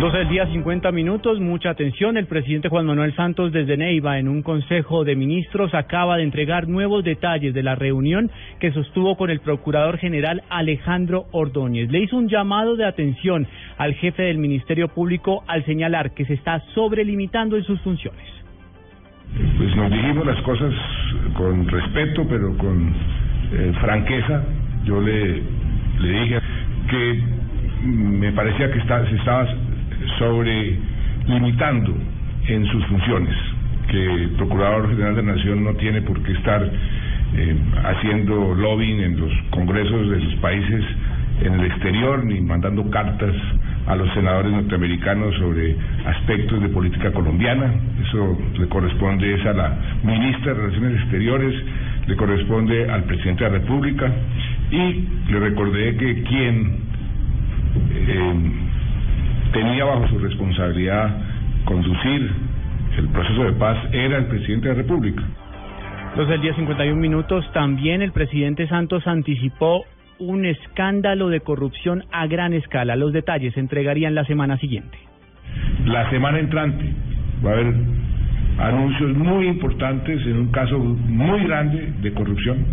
12 del día, 50 minutos. Mucha atención. El presidente Juan Manuel Santos desde Neiva, en un consejo de ministros, acaba de entregar nuevos detalles de la reunión que sostuvo con el procurador general Alejandro Ordóñez. Le hizo un llamado de atención al jefe del Ministerio Público al señalar que se está sobrelimitando en sus funciones. Pues nos dijimos las cosas con respeto, pero con eh, franqueza. Yo le, le dije que me parecía que está, se estaba sobre limitando en sus funciones, que el Procurador General de la Nación no tiene por qué estar eh, haciendo lobbying en los congresos de sus países en el exterior ni mandando cartas a los senadores norteamericanos sobre aspectos de política colombiana. Eso le corresponde es a la ministra de Relaciones Exteriores, le corresponde al presidente de la República y le recordé que quien eh, tenía bajo su responsabilidad conducir el proceso de paz era el presidente de la República. Los del día 51 minutos, también el presidente Santos anticipó un escándalo de corrupción a gran escala. Los detalles se entregarían la semana siguiente. La semana entrante va a haber anuncios muy importantes en un caso muy grande de corrupción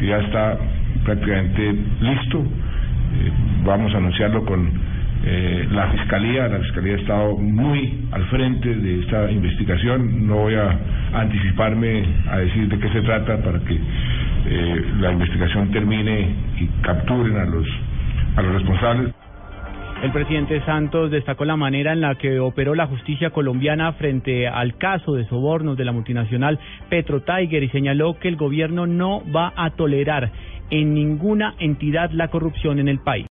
que ya está prácticamente listo. Eh, vamos a anunciarlo con eh, la Fiscalía. La Fiscalía ha estado muy al frente de esta investigación. No voy a anticiparme a decir de qué se trata para que eh, la investigación termine y capturen a los, a los responsables. El presidente Santos destacó la manera en la que operó la justicia colombiana frente al caso de sobornos de la multinacional Petro Tiger y señaló que el gobierno no va a tolerar en ninguna entidad la corrupción en el país.